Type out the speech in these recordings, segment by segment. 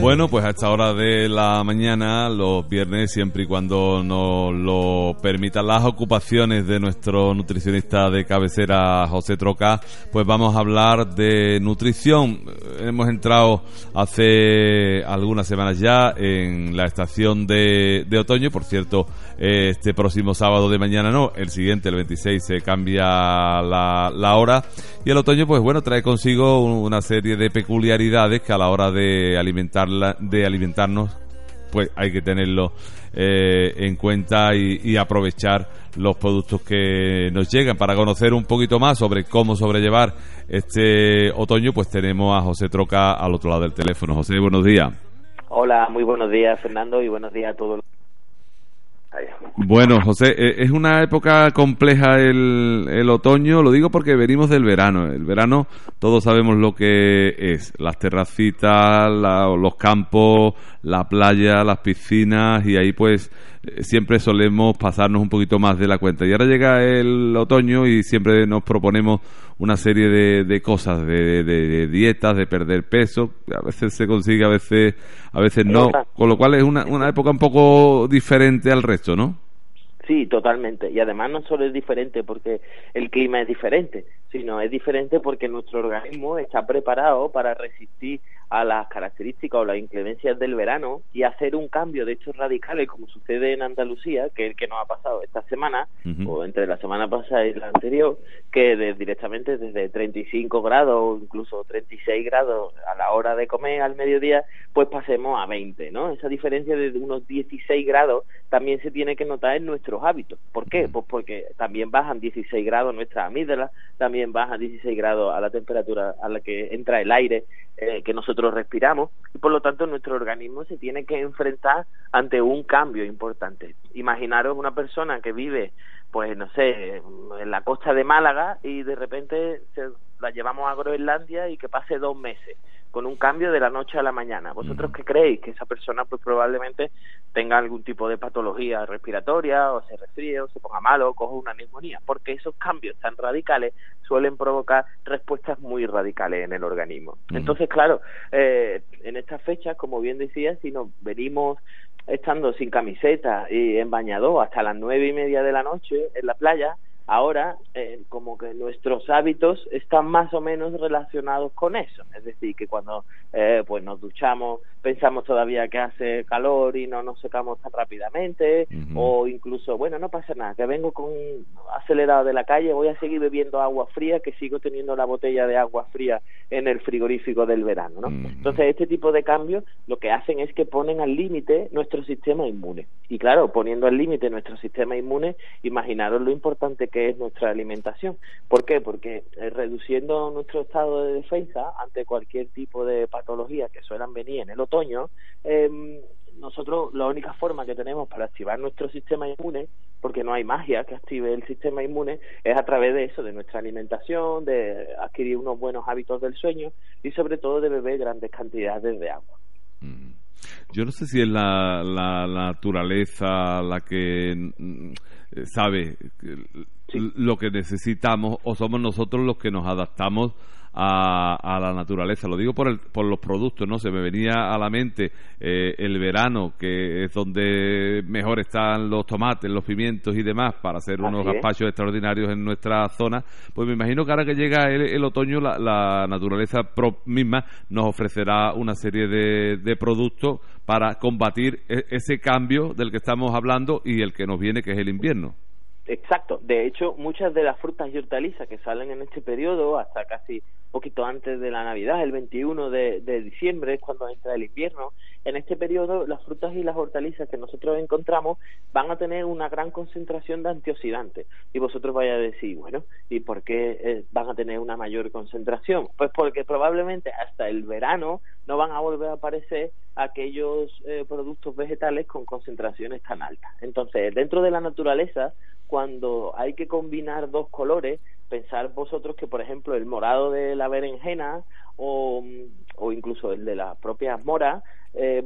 Bueno, pues a esta hora de la mañana, los viernes, siempre y cuando nos lo permitan las ocupaciones de nuestro nutricionista de cabecera, José Troca, pues vamos a hablar de nutrición. Hemos entrado hace algunas semanas ya en la estación de, de otoño, por cierto, este próximo sábado de mañana no, el siguiente, el 26, se cambia la, la hora. Y el otoño, pues bueno, trae consigo una serie de peculiaridades que a la hora de alimentarla, de alimentarnos, pues hay que tenerlo eh, en cuenta y, aprovechar los productos que nos llegan. Para conocer un poquito más sobre cómo sobrellevar este otoño, pues tenemos a José Troca al otro lado del teléfono. José, buenos días. Hola, muy buenos días Fernando y buenos días a todos. Bueno, José, e, es una época compleja el, el, otoño, lo digo porque venimos del verano. El verano todos sabemos lo que es, las terracitas, los campos, la playa, las piscinas y ahí pues eh, siempre solemos pasarnos un poquito más de la cuenta. Y ahora llega el otoño y siempre nos proponemos una serie de, de cosas, de, de, dietas, de perder peso. A veces se consigue, a veces, a veces no. Con lo cual es una, una época un poco diferente al resto, ¿no? Sí, totalmente. Y además no solo es diferente porque el clima es diferente, sino es diferente porque nuestro organismo está preparado para resistir a las características o las inclemencias del verano y hacer un cambio de hechos radicales como sucede en Andalucía, que es el que nos ha pasado esta semana, o entre la semana pasada y la anterior, que directamente desde 35 grados o incluso 36 grados a la hora de comer al mediodía, pues pasemos a 20, ¿no? Esa diferencia de unos 16 grados también se tiene que notar en nuestros hábitos. ¿Por qué? Pues porque también bajan 16 grados nuestras amígdalas, también bajan 16 grados a la temperatura a la que entra el aire eh, que nosotros respiramos y por lo tanto nuestro organismo se tiene que enfrentar ante un cambio importante. Imaginaros una persona que vive, pues no sé, en la costa de Málaga y de repente se la llevamos a Groenlandia y que pase dos meses con un cambio de la noche a la mañana. ¿Vosotros qué creéis? Que esa persona pues probablemente tenga algún tipo de patología respiratoria o se resfríe o se ponga malo o coja una neumonía, porque esos cambios tan radicales suelen provocar respuestas muy radicales en el organismo. Entonces, claro, eh, en estas fechas, como bien decía, si nos venimos estando sin camiseta y en bañador hasta las nueve y media de la noche en la playa, ahora eh, como que nuestros hábitos están más o menos relacionados con eso. Es decir que cuando eh, pues nos duchamos pensamos todavía que hace calor y no nos secamos tan rápidamente o incluso bueno no pasa nada que vengo con acelerado de la calle voy a seguir bebiendo agua fría que sigo teniendo la botella de agua fría en el frigorífico del verano no entonces este tipo de cambios lo que hacen es que ponen al límite nuestro sistema inmune. Y claro poniendo al límite nuestro sistema inmune imaginaros lo importante que que es nuestra alimentación. ¿Por qué? Porque eh, reduciendo nuestro estado de defensa ante cualquier tipo de patología que suelan venir en el otoño, eh, nosotros la única forma que tenemos para activar nuestro sistema inmune, porque no hay magia que active el sistema inmune, es a través de eso, de nuestra alimentación, de adquirir unos buenos hábitos del sueño y sobre todo de beber grandes cantidades de agua. Mm. Yo no sé si es la, la, naturaleza la que mm, lo que necesitamos o somos nosotros los que nos adaptamos a, la naturaleza. Lo digo por, el, por los productos, ¿no? Se me venía a la mente eh, el verano, que es donde mejor están los tomates, los pimientos y demás para hacer unos gazpachos extraordinarios en nuestra zona. Pues me imagino que ahora que llega el, otoño, la, naturaleza misma nos ofrecerá una serie de, de productos para combatir e, ese cambio del que estamos hablando y el que nos viene, que es el invierno. Exacto. De hecho, muchas de las frutas y hortalizas que salen en este periodo, hasta casi poquito antes de la Navidad, el 21 de, diciembre, cuando entra el invierno, en este periodo las frutas y las hortalizas que nosotros encontramos van a tener una gran concentración de antioxidantes. Y vosotros vais a decir, bueno, ¿y por qué eh, van a tener una mayor concentración? Pues porque probablemente hasta el verano no van a volver a aparecer aquellos eh, productos vegetales con concentraciones tan altas. Entonces, dentro de la naturaleza, cuando hay que combinar dos colores, pensar vosotros que, por ejemplo, el morado de la berenjena o, o incluso el de las propias moras eh,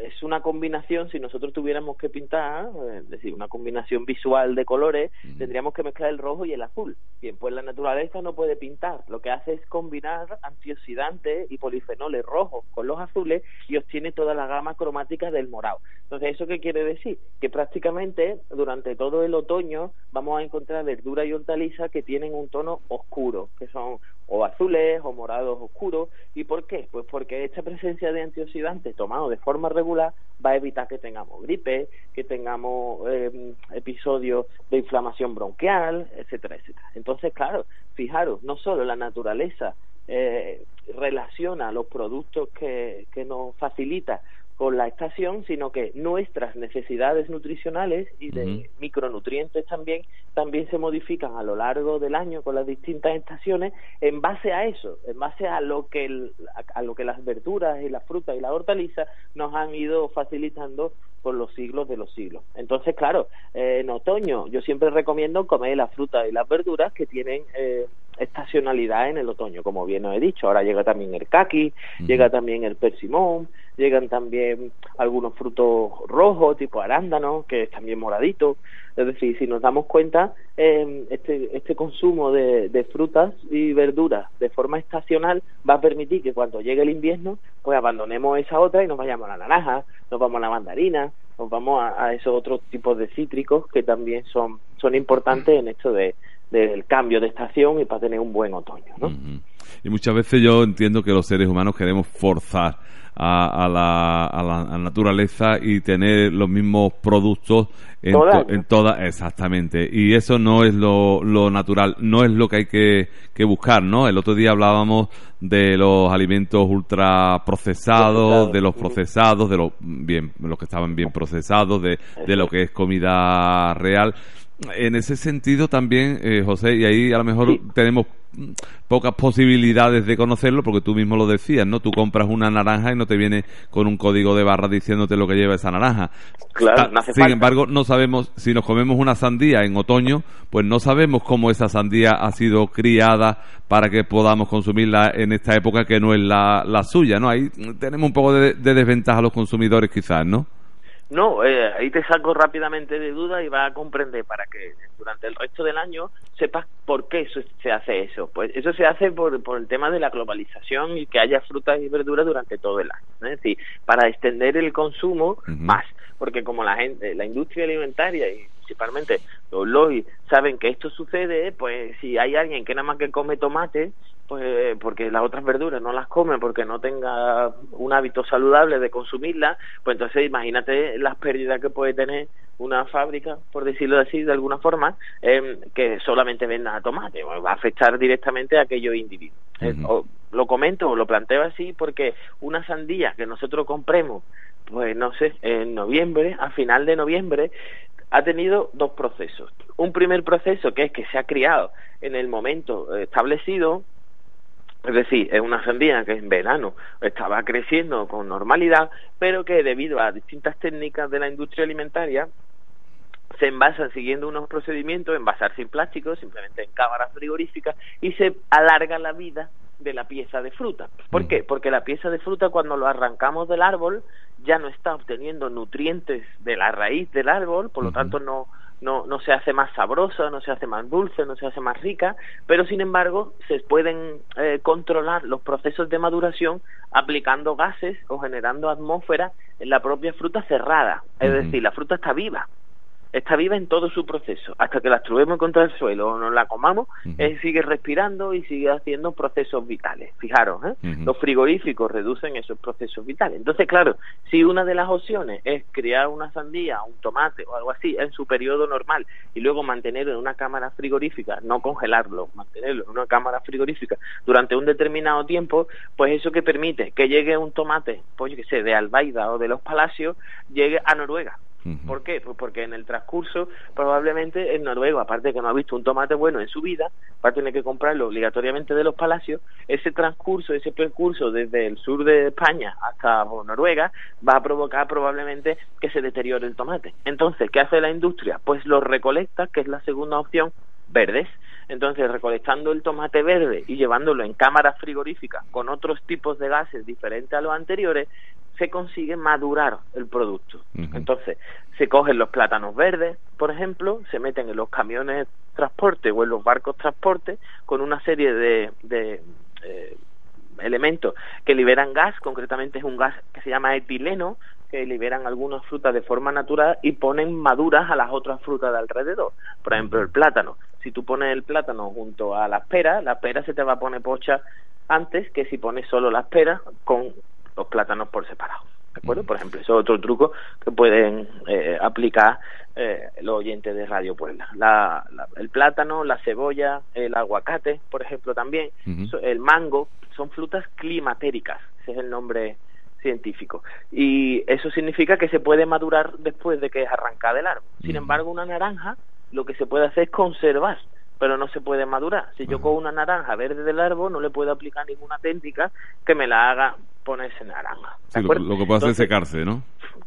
es una combinación, si nosotros tuviéramos que pintar, eh, es decir, una combinación visual de colores, tendríamos que mezclar el rojo y el azul. Bien, pues la naturaleza no puede pintar, lo que hace es combinar antioxidantes y polifenoles rojos con los azules y obtiene toda la gama cromática del morado. Entonces, ¿eso qué quiere decir? Que prácticamente durante todo el otoño vamos a encontrar verdura y hortalizas que tienen un tono oscuro, que son o azules o morados oscuros. ¿Y por qué? Pues porque esta presencia de antioxidantes tomados de forma regular va a evitar que tengamos gripe, que tengamos eh, episodios de inflamación bronquial, etcétera, etcétera. Entonces, claro, fijaros, no solo la naturaleza eh, relaciona los productos que, que nos facilita con la estación, sino que nuestras necesidades nutricionales y de micronutrientes también también se modifican a lo largo del año con las distintas estaciones en base a eso, en base a lo que a lo que las verduras y las frutas y la hortaliza nos han ido facilitando por los siglos de los siglos. Entonces, claro, eh, en otoño yo siempre recomiendo comer las frutas y las verduras que tienen eh, estacionalidad en el otoño, como bien os he dicho. Ahora llega también el caqui, llega también el persimón, llegan también algunos frutos rojos, tipo arándano, que es también moradito. Es decir, si nos damos cuenta, eh, este, este consumo de, de, frutas y verduras de forma estacional va a permitir que cuando llegue el invierno, pues abandonemos esa otra y nos vayamos a la naranja, nos vamos a la mandarina, nos vamos a, esos otros tipos de cítricos que también son, son importantes en esto de, del cambio de estación y para tener un buen otoño. ¿no? Y muchas veces yo entiendo que los seres humanos queremos forzar a, la, a, la, naturaleza y tener los mismos productos en, en toda exactamente. Y eso no es lo, lo, natural no es lo que hay que, que, buscar no el otro día hablábamos de los alimentos ultra procesados de los procesados de los bien los que estaban bien procesados de, de lo que es comida real. En ese sentido también, eh, José, y ahí a lo mejor tenemos pocas posibilidades de conocerlo porque tú mismo lo decías, ¿no? Tú compras una naranja y no te viene con un código de barra diciéndote lo que lleva esa naranja. Claro, no Sin embargo, no sabemos si nos comemos una sandía en otoño, pues no sabemos cómo esa sandía ha sido criada para que podamos consumirla en esta época que no es la, la suya, ¿no? Ahí tenemos un poco de, de desventaja a los consumidores quizás, ¿no? No, eh, ahí te saco rápidamente de duda y vas a comprender para que durante el resto del año sepas por qué eso, se hace eso. Pues eso se hace por, por el tema de la globalización y que haya frutas y verduras durante todo el año. Es decir, para extender el consumo más, porque como la gente, la industria alimentaria y principalmente los LOI saben que esto sucede, pues si hay alguien que nada más que come tomate, pues porque las otras verduras no las come porque no tenga un hábito saludable de consumirlas, pues entonces imagínate las pérdidas que puede tener una fábrica, por decirlo así, de alguna forma, eh, que solamente venda tomate, va a afectar directamente a aquellos individuos. Eh, lo comento o lo planteo así porque una sandía que nosotros compremos, pues no sé, en noviembre, a final de noviembre, ha tenido dos procesos. Un primer proceso que es que se ha criado en el momento establecido, es decir, es una sandía que en verano estaba creciendo con normalidad, pero que debido a distintas técnicas de la industria alimentaria se envasan siguiendo unos procedimientos, envasar sin plástico, simplemente en cámaras frigoríficas, y se alarga la vida de la pieza de fruta. ¿Por qué? Porque la pieza de fruta cuando lo arrancamos del árbol ya no está obteniendo nutrientes de la raíz del árbol, por lo tanto no no, no se hace más sabrosa, no se hace más dulce, no se hace más rica, pero sin embargo se pueden eh, controlar los procesos de maduración aplicando gases o generando atmósfera en la propia fruta cerrada, es decir, la fruta está viva, está viva en todo su proceso. Hasta que la estrubemos contra el suelo o nos la comamos, sigue respirando y sigue haciendo procesos vitales. Fijaros, ¿eh? los frigoríficos reducen esos procesos vitales. Entonces, claro, si una de las opciones es criar una sandía, un tomate o algo así en su periodo normal y luego mantenerlo en una cámara frigorífica, no congelarlo, mantenerlo en una cámara frigorífica durante un determinado tiempo, pues eso que permite que llegue un tomate, pues yo que sé, de Albaida o de los Palacios, llegue a Noruega ¿Por qué? Pues porque en el transcurso probablemente en Noruega, aparte de que no ha visto un tomate bueno en su vida, va a tener que comprarlo obligatoriamente de los palacios, ese transcurso, ese percurso desde el sur de España hasta Noruega va a provocar probablemente que se deteriore el tomate. Entonces, ¿qué hace la industria? Pues lo recolecta, que es la segunda opción, verdes. Entonces, recolectando el tomate verde y llevándolo en cámaras frigoríficas con otros tipos de gases diferentes a los anteriores, se consigue madurar el producto. Entonces, se cogen los plátanos verdes, por ejemplo, se meten en los camiones transporte o en los barcos transporte con una serie de, de eh, elementos que liberan gas, concretamente es un gas que se llama etileno, que liberan algunas frutas de forma natural y ponen maduras a las otras frutas de alrededor. Por ejemplo, el plátano. Si tú pones el plátano junto a las peras, la pera se te va a poner pocha antes que si pones solo las peras con los plátanos por separado. ¿De acuerdo? Por ejemplo, eso es otro truco que pueden eh, aplicar eh, los oyentes de Radio Puebla. La, el plátano, la cebolla, el aguacate, por ejemplo, también, el mango, son frutas climatéricas, ese es el nombre científico. Y eso significa que se puede madurar después de que es arrancada del árbol. Sin embargo, una naranja lo que se puede hacer es conservar pero no se puede madurar. Si yo cojo una naranja verde del árbol, no le puedo aplicar ninguna técnica que me la haga ponerse naranja. lo, que puede hacer es secarse, ¿no?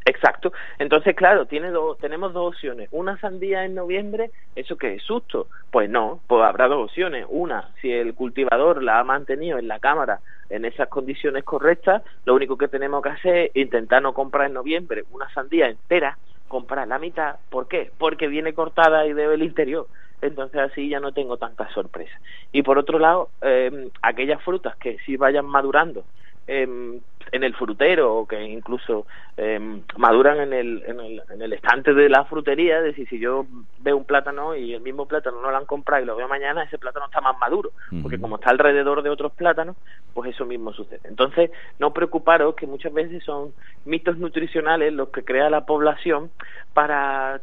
Exacto. Entonces, claro, tiene dos, tenemos dos opciones. Una sandía en noviembre, ¿eso qué es susto? Pues no, pues habrá dos opciones. Una, si el cultivador la ha mantenido en la cámara en esas condiciones correctas, lo único que tenemos que hacer es intentar no comprar en noviembre una sandía entera, comprar la mitad. ¿Por qué? Porque viene cortada y debe el interior entonces así ya no tengo tanta sorpresa. Y por otro lado, eh, aquellas frutas que sí vayan madurando eh, en el frutero o que incluso eh, maduran en el, en, el, en el estante de la frutería, es decir, si yo veo un plátano y el mismo plátano no lo han comprado y lo veo mañana, ese plátano está más maduro, porque como está alrededor de otros plátanos, pues eso mismo sucede. Entonces, no preocuparos que muchas veces son mitos nutricionales los que crea la población para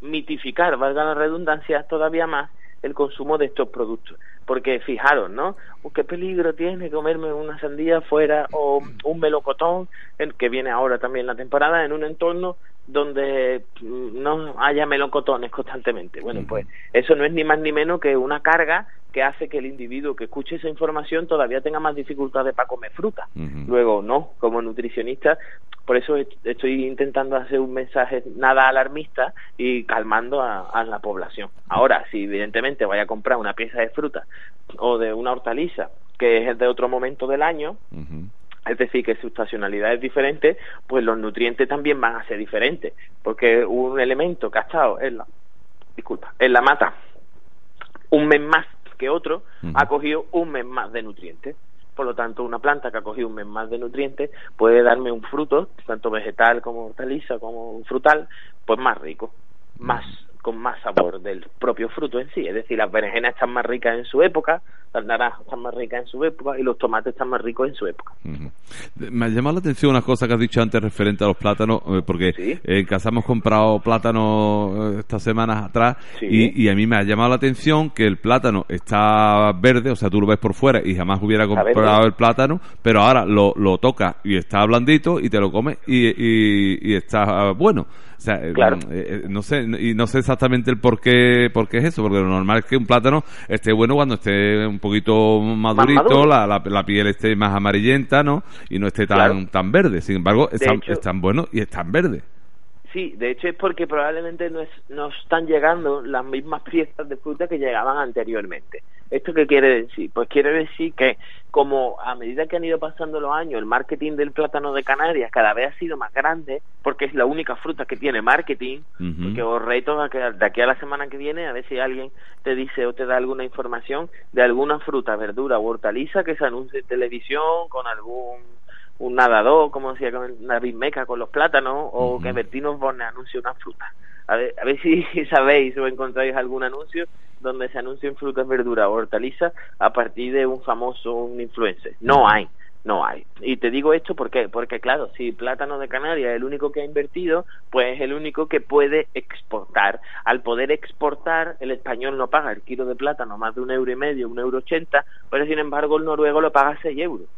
mitificar, valga la redundancia, todavía más el consumo de estos productos. Porque fijaros, ¿no? ¿Qué peligro tiene comerme una sandía fuera o un melocotón, que viene ahora también la temporada, en un entorno donde mm, no haya melocotones constantemente. Bueno, pues eso no es ni más ni menos que una carga que hace que el individuo que escuche esa información todavía tenga más dificultades para comer fruta. Luego, no, como nutricionista, por eso estoy intentando hacer un mensaje nada alarmista y calmando a, la población. Ahora, si evidentemente vaya a comprar una pieza de fruta o de una hortaliza que es de otro momento del año, es decir, que su estacionalidad es diferente, pues los nutrientes también van a ser diferentes, porque un elemento que ha estado en la, disculpa, en la mata un mes más que otro, ha cogido un mes más de nutrientes. Por lo tanto, una planta que ha cogido un mes más de nutrientes puede darme un fruto, tanto vegetal como hortaliza como frutal, pues más rico, más con más sabor del propio fruto en sí. Es decir, las berenjenas están más ricas en su época, las naranjas están más ricas en su época y los tomates están más ricos en su época. Me ha llamado la atención una cosa que has dicho antes referente a los plátanos, eh, porque en casa hemos comprado plátanos eh, estas semanas atrás y, a mí me ha llamado la atención que el plátano está verde, o sea, tú lo ves por fuera y jamás hubiera comprado el plátano, pero ahora lo, lo tocas y está blandito y te lo comes y, y está bueno. Sea, claro. Eh, eh, no sé, y no sé exactamente el por qué, por qué es eso, porque lo normal es que un plátano esté bueno cuando esté un poquito madurito, la, la, piel esté más amarillenta, ¿no? Y no esté tan, tan verde. Sin embargo, están, están buenos y están verdes. Sí, de hecho es porque probablemente no, es, no están llegando las mismas piezas de fruta que llegaban anteriormente. ¿Esto qué quiere decir? Pues quiere decir que como a medida que han ido pasando los años, el marketing del plátano de Canarias cada vez ha sido más grande, porque es la única fruta que tiene marketing, porque os reto a que de aquí a la semana que viene a ver si alguien te dice o te da alguna información de alguna fruta, verdura o hortaliza que se anuncie en televisión con algún un nadador, como decía con David Meca con los plátanos, o que Bertino Borne anuncie una fruta. A ver, a ver si sabéis o encontráis algún anuncio donde se anuncien frutas, verduras o hortalizas a partir de un famoso un influencer. No hay, no hay. Y te digo esto porque, porque claro, si Plátano de Canarias es el único que ha invertido, pues es el único que puede exportar. Al poder exportar, el español no paga el kilo de plátano más de un euro y medio, un euro ochenta, pero sin embargo el noruego lo paga seis euros.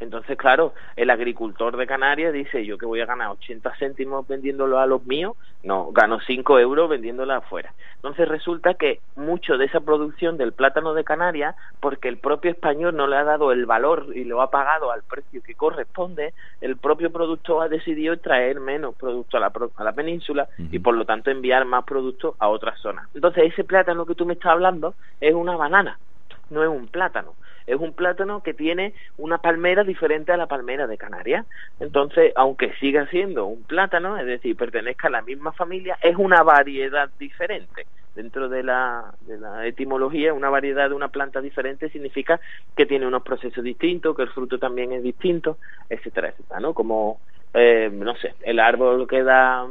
Entonces, claro, el agricultor de Canarias dice, yo que voy a ganar 80 céntimos vendiéndolo a los míos, no, gano 5 euros vendiéndolo afuera. Entonces resulta que mucho de esa producción del plátano de Canarias, porque el propio español no le ha dado el valor y lo ha pagado al precio que corresponde, el propio productor ha decidido traer menos producto a la, a la península y por lo tanto enviar más productos a otras zonas. Entonces ese plátano que tú me estás hablando es una banana, no es un plátano es un plátano que tiene una palmera diferente a la palmera de Canarias. Entonces, aunque siga siendo un plátano, es decir, pertenezca a la misma familia, es una variedad diferente dentro de la, de la etimología, una variedad de una planta diferente significa que tiene unos procesos distintos, que el fruto también es distinto, etcétera, etcétera, ¿no? Como, eh, no sé, el árbol que da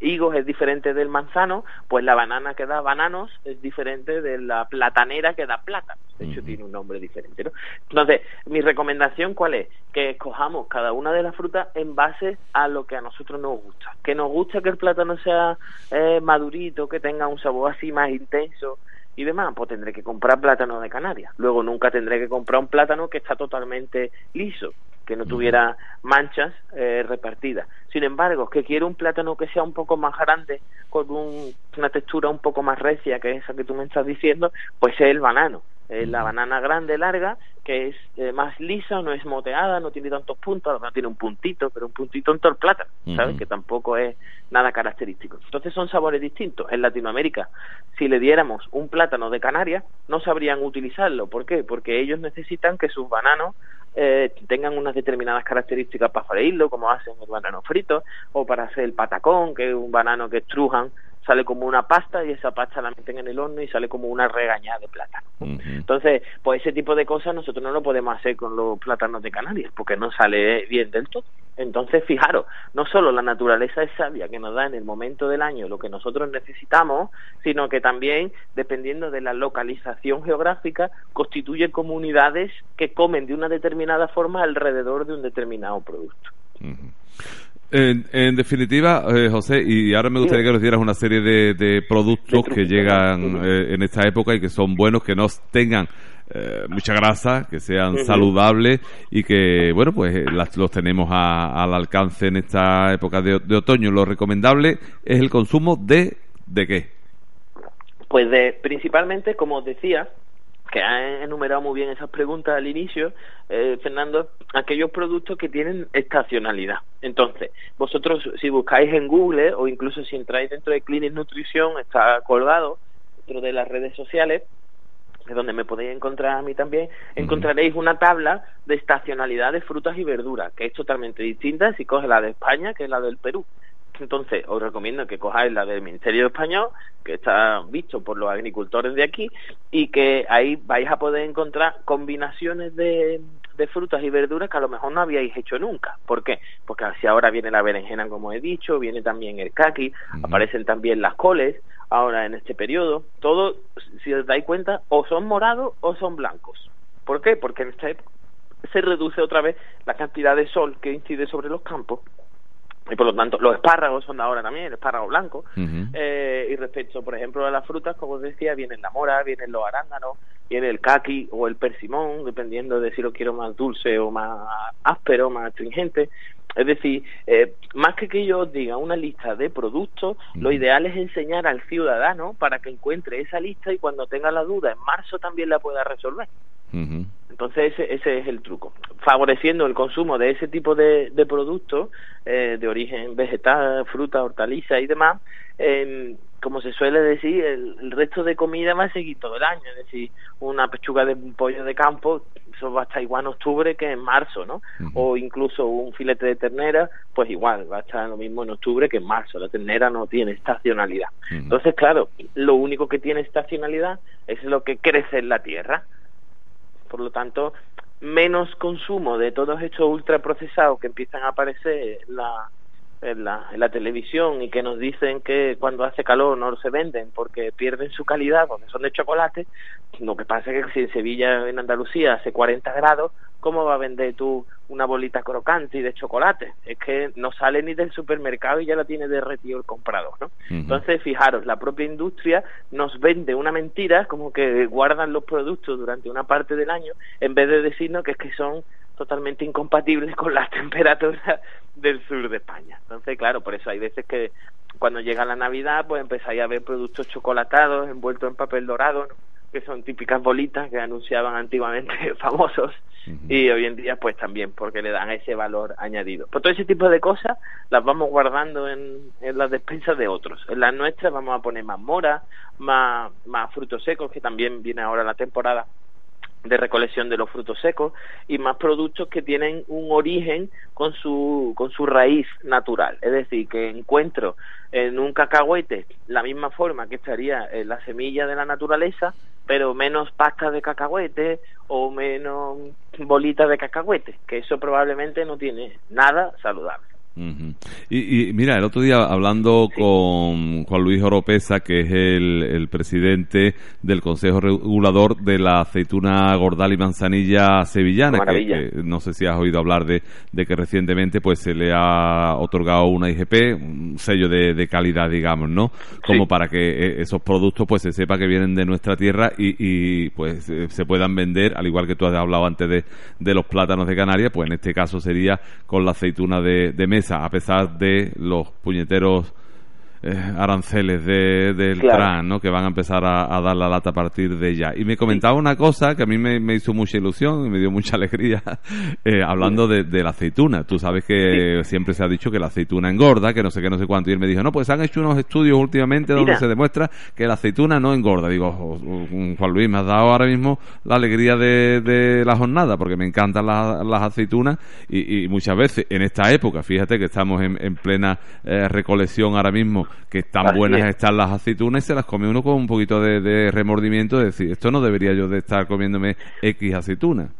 higos es diferente del manzano, pues la banana que da bananos es diferente de la platanera que da plátanos. De hecho, tiene un nombre diferente. ¿no? Entonces, mi recomendación, ¿cuál es? Que escojamos cada una de las frutas en base a lo que a nosotros nos gusta. Que nos gusta que el plátano sea eh, madurito, que tenga un sabor así más intenso, y demás, pues tendré que comprar plátano de Canarias. Luego nunca tendré que comprar un plátano que está totalmente liso, que no tuviera manchas eh, repartidas. Sin embargo, que quiero un plátano que sea un poco más grande, con una textura un poco más recia que esa que tú me estás diciendo, pues es el banano. Es la banana grande, larga, que es eh, más lisa, no es moteada, no tiene tantos puntos, no tiene un puntito, pero un puntito en todo el plátano, ¿sabes? Que tampoco es nada característico. Entonces son sabores distintos. En Latinoamérica, si le diéramos un plátano de Canarias, no sabrían utilizarlo. ¿Por qué? Porque ellos necesitan que sus bananos eh, tengan unas determinadas características para freírlo, como hacen el banano frito, o para hacer el patacón, que es un banano que estrujan sale como una pasta y esa pasta la meten en el horno y sale como una regañada de plátano. Entonces, pues ese tipo de cosas nosotros no lo podemos hacer con los plátanos de Canarias porque no sale bien del todo. Entonces, fijaros, no solo la naturaleza es sabia que nos da en el momento del año lo que nosotros necesitamos, sino que también, dependiendo de la localización geográfica, constituye comunidades que comen de una determinada forma alrededor de un determinado producto. En, definitiva, eh, José, y ahora me gustaría que nos dieras una serie de, productos que llegan eh, en esta época y que son buenos, que no tengan eh, mucha grasa, que sean saludables y que, bueno, pues los tenemos al alcance en esta época de, de, otoño. Lo recomendable es el consumo de, ¿de qué? Pues de, principalmente, como decía, que ha enumerado muy bien esas preguntas al inicio, eh, Fernando, aquellos productos que tienen estacionalidad. Entonces, vosotros si buscáis en Google o incluso si entráis dentro de Clinic Nutrición, está colgado dentro de las redes sociales, es donde me podéis encontrar a mí también, encontraréis una tabla de estacionalidad de frutas y verduras, que es totalmente distinta si coges la de España que la del Perú. Entonces, os recomiendo que cojáis la del Ministerio Español, que está visto por los agricultores de aquí, y que ahí vais a poder encontrar combinaciones de, frutas y verduras que a lo mejor no habíais hecho nunca. ¿Por qué? Porque así ahora viene la berenjena, como he dicho, viene también el kaki, aparecen también las coles, ahora en este periodo. Todo, si os dais cuenta, o son morados o son blancos. ¿Por qué? Porque en esta época se reduce otra vez la cantidad de sol que incide sobre los campos y por lo tanto los espárragos son ahora también el espárrago blanco. Eh, y respecto por ejemplo a las frutas como os decía vienen la mora vienen los arándanos viene el kaki o el persimón dependiendo de si lo quiero más dulce o más áspero más astringente es decir, eh, más que que yo os diga una lista de productos, lo ideal es enseñar al ciudadano para que encuentre esa lista y cuando tenga la duda en marzo también la pueda resolver. Entonces ese, ese, es el truco, favoreciendo el consumo de ese tipo de, de productos eh, de origen vegetal, fruta, hortaliza y demás, eh, como se suele decir, el, resto de comida va a seguir todo el año, es decir, una pechuga de pollo de campo, eso va a estar igual en octubre que en marzo, ¿no? O incluso un filete de ternera, pues igual, va a estar lo mismo en octubre que en marzo, la ternera no tiene estacionalidad. Entonces, claro, lo único que tiene estacionalidad es lo que crece en la tierra, por lo tanto, menos consumo de todos estos ultraprocesados que empiezan a aparecer en la, en la, en la televisión y que nos dicen que cuando hace calor no se venden porque pierden su calidad, porque son de chocolate, lo que pasa es que si en Sevilla, en Andalucía, hace 40 grados, ¿cómo va a vender tú una bolita crocante y de chocolate? Es que no sale ni del supermercado y ya la tiene derretido el comprador, ¿no? Entonces, fijaros, la propia industria nos vende una mentira como que guardan los productos durante una parte del año en vez de decirnos que es que son totalmente incompatibles con las temperaturas del sur de España. Entonces, claro, por eso hay veces que cuando llega la Navidad, pues empezáis a ver productos chocolatados envueltos en papel dorado, que son típicas bolitas que anunciaban antiguamente famosos y hoy en día pues también porque le dan ese valor añadido. Pues todo ese tipo de cosas las vamos guardando en, en las despensas de otros. En las nuestras vamos a poner más mora, más, más frutos secos, que también viene ahora la temporada de recolección de los frutos secos y más productos que tienen un origen con su con su raíz natural. Es decir que encuentro en un cacahuete la misma forma que estaría en la semilla de la naturaleza pero menos pasta de cacahuete o menos bolitas de cacahuete que eso probablemente no tiene nada saludable y, mira, el otro día hablando con Juan Luis Oropesa, que es el, presidente del Consejo Regulador de la aceituna gordal y manzanilla sevillana, que, no sé si has oído hablar de, que recientemente pues se le ha otorgado una IGP, un sello de, calidad, digamos, ¿no? Como para que eh, esos productos pues se sepa que vienen de nuestra tierra y, pues eh, se puedan vender, al igual que tú has hablado antes de, de los plátanos de Canarias, pues en este caso sería con la aceituna de a pesar de los puñeteros eh, aranceles de, del TRAN, ¿no? que van a empezar a, dar la lata a partir de ya. Y me comentaba una cosa que a mí me, hizo mucha ilusión y me dio mucha alegría, eh, hablando de, la aceituna. Tú sabes que siempre se ha dicho que la aceituna engorda, que no sé qué, no sé cuánto. Y él me dijo, no, pues han hecho unos estudios últimamente donde se demuestra que la aceituna no engorda. Digo, Juan Luis, me has dado ahora mismo la alegría de, la jornada, porque me encantan las aceitunas y, muchas veces en esta época, fíjate que estamos en, plena eh, recolección ahora mismo, que tan buenas están las aceitunas y se las come uno con un poquito de, remordimiento de decir, esto no debería yo de estar comiéndome X aceitunas.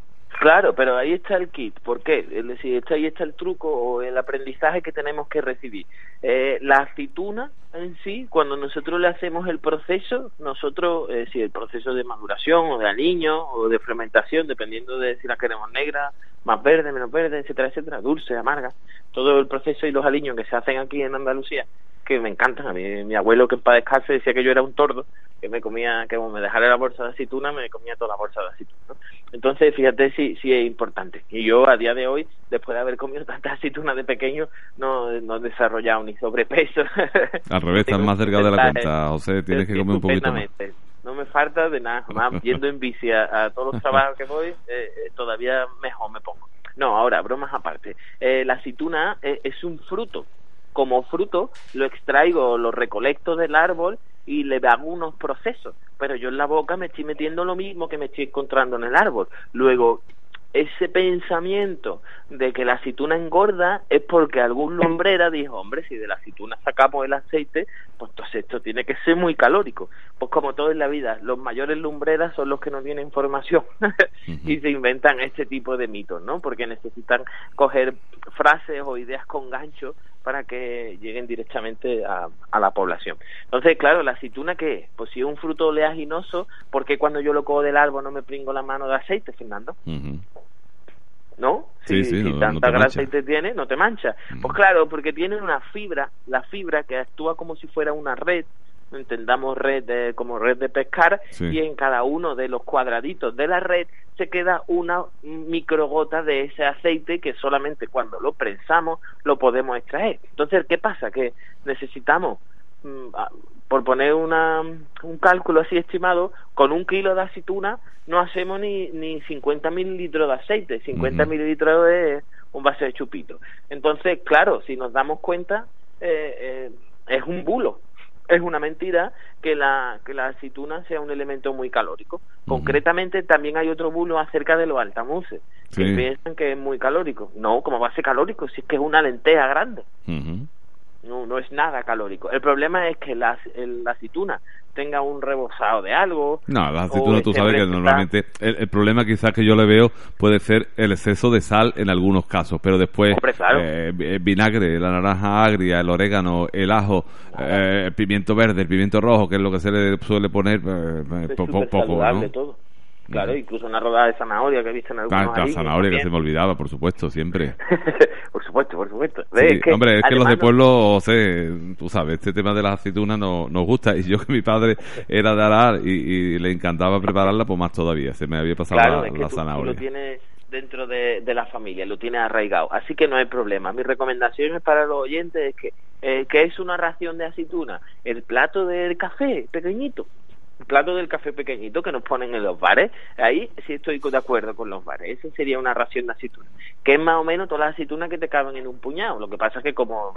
Claro, pero ahí está el kit. ¿Por qué? Es decir, está, ahí está el truco o el aprendizaje que tenemos que recibir. Eh, la aceituna en sí, cuando nosotros le hacemos el proceso, nosotros, eh, si el proceso de maduración o de aliño o de fermentación, dependiendo de si la queremos negra, más verde, menos verde, etcétera, etcétera, dulce, amarga, todo el proceso y los aliños que se hacen aquí en Andalucía, que me encantan. A mí, mi abuelo, que en paz descanse, decía que yo era un tordo, que me comía, que como me dejara la bolsa de aceituna, me comía toda la bolsa de aceituna. Entonces, fíjate si, si es importante. Y yo, a día de hoy, después de haber comido tantas aceitunas de pequeño, no, no he desarrollado ni sobrepeso. Al revés, estás más cerca de la cuenta, José, tienes que comer un poquito más. No me falta de nada, más yendo en bici a, todos los trabajos que voy, eh, eh, todavía mejor me pongo. No, ahora, bromas aparte. Eh, la aceituna es un fruto como fruto lo extraigo, lo recolecto del árbol y le hago unos procesos, pero yo en la boca me estoy metiendo lo mismo que me estoy encontrando en el árbol. Luego, ese pensamiento de que la aceituna engorda es porque algún lumbrera dijo, hombre, si de la aceituna sacamos el aceite, pues entonces esto tiene que ser muy calórico. Pues como todo en la vida, los mayores lumbreras son los que no tienen información y se inventan este tipo de mitos, ¿no? Porque necesitan coger frases o ideas con gancho para que lleguen directamente a, la población. Entonces, claro, la aceituna, ¿qué es? Pues si es un fruto oleaginoso, ¿por qué cuando yo lo cojo del árbol no me pringo la mano de aceite, Fernando? ¿No? Si, tanta grasa aceite tiene, no te mancha. Pues claro, porque tiene una fibra, la fibra que actúa como si fuera una red, entendamos red de, como red de pescar, y en cada uno de los cuadraditos de la red se queda una microgota de ese aceite que solamente cuando lo prensamos lo podemos extraer. Entonces, ¿qué pasa? Que necesitamos, mm, por poner una, un cálculo así estimado, con un kilo de aceituna no hacemos ni, ni 50 mililitros de aceite. 50 mililitros es un vaso de chupito. Entonces, claro, si nos damos cuenta, eh, eh, es un bulo es una mentira que la, que la aceituna sea un elemento muy calórico. Concretamente, también hay otro bulo acerca de los altamuses, que piensan que es muy calórico. No, como va a ser calórico, si es que es una lenteja grande. No, no es nada calórico. El problema es que la, la aceituna tenga un rebosado de algo. No, la aceituna tú sabes que normalmente el, problema quizás que yo le veo puede ser el exceso de sal en algunos casos, pero después eh, el vinagre, la naranja agria, el orégano, el ajo, eh, el pimiento verde, el pimiento rojo, que es lo que se le suele poner, eh, poco, poco, Todo. Claro, incluso una rodada de zanahoria que he visto en algunos La zanahoria que se me olvidaba, por supuesto, siempre. por supuesto, por supuesto. hombre, es que los de pueblo, o sea, tú sabes, este tema de las aceitunas no, nos gusta y yo que mi padre era de arar y, le encantaba prepararla, pues más todavía, se me había pasado la, zanahoria. lo tiene dentro de, la familia, lo tiene arraigado, así que no hay problema. Mi recomendación para los oyentes es que, eh, que es una ración de aceituna, el plato del café pequeñito, plato del café pequeñito que nos ponen en los bares, ahí sí estoy de acuerdo con los bares. Eso sería una ración de aceituna, que es más o menos todas las aceitunas que te caben en un puñado. Lo que pasa es que como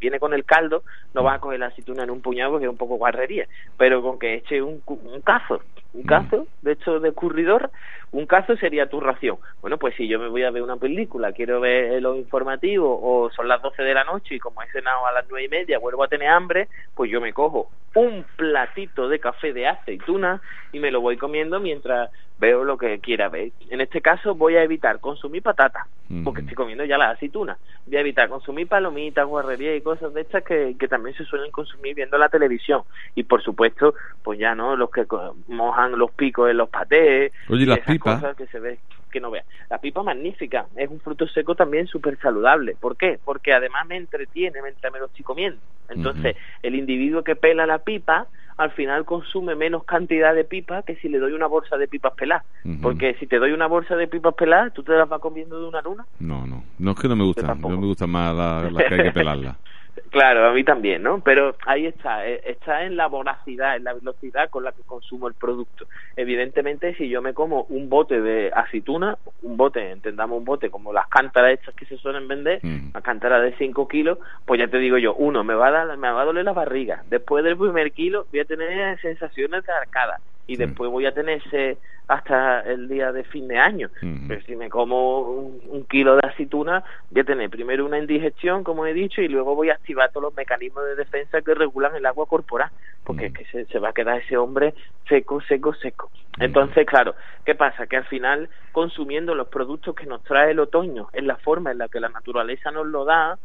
viene con el caldo, no vas a coger la aceituna en un puñado porque es un poco guarrería, pero con que eche un, un cazo, un cazo, de hecho de curridor, un caso sería tu ración. Bueno, pues si yo me voy a ver una película, quiero ver lo informativo o son las 12 de la noche y como he cenado a las nueve y media vuelvo a tener hambre, pues yo me cojo un platito de café de aceituna y me lo voy comiendo mientras veo lo que quiera ver. En este caso voy a evitar consumir patata, porque estoy comiendo ya las aceitunas. Voy a evitar consumir palomitas, guarrerías y cosas de estas que, que también se suelen consumir viendo la televisión. Y por supuesto, pues ya no, los que mojan los picos en los patés. Oye, las pipas. que se ve que no vea. La pipa magnífica, es un fruto seco también súper saludable. ¿Por qué? Porque además me entretiene mientras me lo estoy comiendo. Entonces, el individuo que pela la pipa, al final consume menos cantidad de pipa que si le doy una bolsa de pipas peladas. Porque si te doy una bolsa de pipas peladas, ¿tú te las vas comiendo de una luna? No, no. No es que no me gusta. No me gusta más las la que hay que pelarlas. Claro, a mí también, ¿no? Pero ahí está, eh, está en la voracidad, en la velocidad con la que consumo el producto. Evidentemente, si yo me como un bote de aceituna, un bote, entendamos un bote como las cántaras estas que se suelen vender, mm. una cántara de 5 kilos, pues ya te digo yo, uno, me va, a dar, me va a doler la barriga. Después del primer kilo voy a tener sensaciones de arcada y después voy a tener ese hasta el día de fin de año. Pero si me como un, kilo de aceituna, voy a tener primero una indigestión, como he dicho, y luego voy a activar todos los mecanismos de defensa que regulan el agua corporal, porque es que se, se, va a quedar ese hombre seco, seco, seco. Entonces, claro, ¿qué pasa? Que al final, consumiendo los productos que nos trae el otoño, en la forma en la que la naturaleza nos lo da,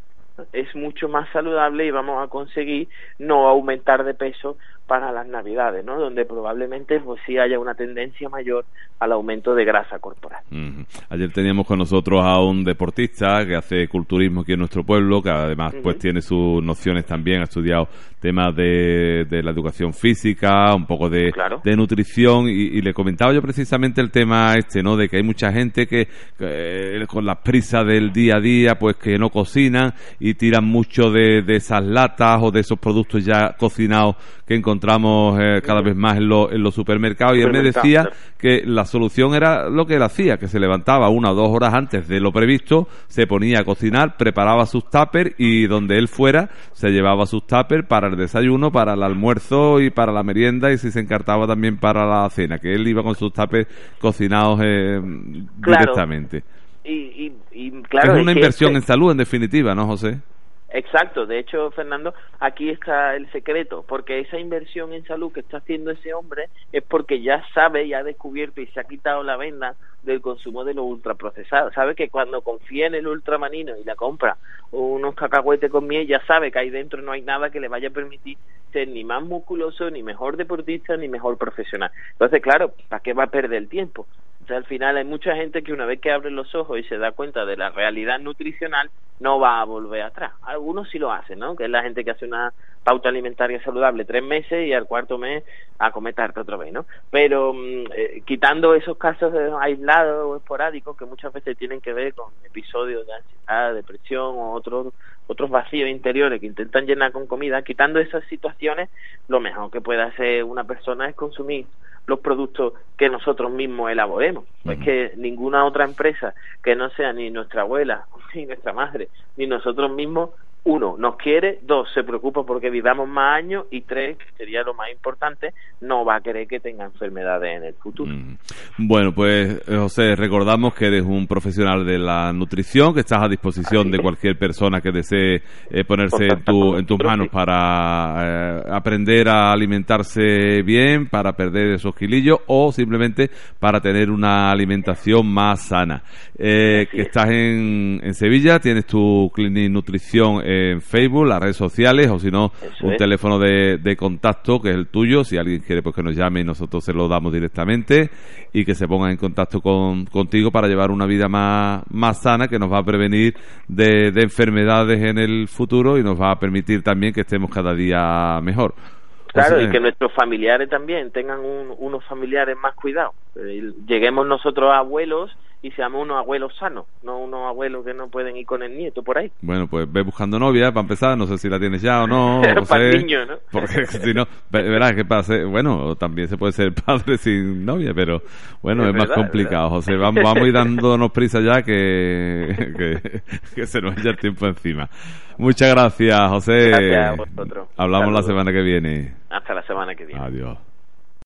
es mucho más saludable y vamos a conseguir no aumentar de peso para las navidades, ¿no? Donde probablemente pues sí haya una tendencia mayor al aumento de grasa corporal. Ayer teníamos con nosotros a un deportista que hace culturismo aquí en nuestro pueblo, que además pues tiene sus nociones también, ha estudiado temas de, de la educación física, un poco de, de nutrición y, le comentaba yo precisamente el tema este, ¿no? De que hay mucha gente que, con las prisas del día a día pues que no cocinan y tiran mucho de, de esas latas o de esos productos ya cocinados que encontramos eh, cada vez más en, en los supermercados y él me decía que la solución era lo que él hacía, que se levantaba una o dos horas antes de lo previsto, se ponía a cocinar, preparaba sus tuppers y donde él fuera se llevaba sus tuppers para el desayuno, para el almuerzo y para la merienda y si se encartaba también para la cena, que él iba con sus tuppers cocinados eh, directamente. Y, claro, es una inversión en salud en definitiva, ¿no, José? Exacto, de hecho, Fernando, aquí está el secreto, porque esa inversión en salud que está haciendo ese hombre es porque ya sabe y ha descubierto y se ha quitado la venda del consumo de los ultraprocesados. Sabe que cuando confía en el ultramanino y la compra unos cacahuetes con miel, ya sabe que ahí dentro no hay nada que le vaya a permitir ser ni más musculoso, ni mejor deportista, ni mejor profesional. Entonces, claro, ¿para qué va a perder el tiempo? Al final hay mucha gente que una vez que abre los ojos y se da cuenta de la realidad nutricional, no va a volver atrás. Algunos sí lo hacen, ¿no? Que es la gente que hace una pauta alimentaria saludable tres meses y al cuarto mes a comer tarta otra vez, ¿no? Pero mm, eh, quitando esos casos aislados o esporádicos que muchas veces tienen que ver con episodios de ansiedad, depresión o otros otros vacíos interiores que intentan llenar con comida, quitando esas situaciones, lo mejor que puede hacer una persona es consumir los productos que nosotros mismos elaboremos. Es que ninguna otra empresa que no sea ni nuestra abuela, ni nuestra madre, ni nosotros mismos uno, nos quiere, dos, se preocupa porque vivamos más años y tres, que sería lo más importante, no va a querer que tenga enfermedades en el futuro. Mm. Bueno, pues eh, José, recordamos que eres un profesional de la nutrición, que estás a disposición de cualquier persona que desee eh, ponerse en, tu, en tus manos para eh, aprender a alimentarse bien, para perder esos kilillos o simplemente para tener una alimentación más sana. que estás en, en Sevilla, tienes tu clinic nutrición en Facebook, las redes sociales o si no, un teléfono de, de, contacto que es el tuyo. Si alguien quiere, pues que nos llame y nosotros se lo damos directamente y que se ponga en contacto con, contigo para llevar una vida más, más sana que nos va a prevenir de, de enfermedades en el futuro y nos va a permitir también que estemos cada día mejor. Claro, y que nuestros familiares también tengan unos familiares más cuidados. Eh, lleguemos nosotros abuelos y seamos unos abuelos sanos, no unos abuelos que no pueden ir con el nieto por ahí. Bueno, pues ve buscando novia para empezar, no sé si la tienes ya o no. para el niño, ¿no? Porque si no, verás que pasa, bueno, también se puede ser padre sin novia, pero bueno, es, más complicado, José. Vamos, vamos a ir dándonos prisa ya que, que, que se nos echa el tiempo encima. Muchas gracias, José. Gracias a vosotros. Hablamos la semana que viene. Hasta la semana que viene. Adiós.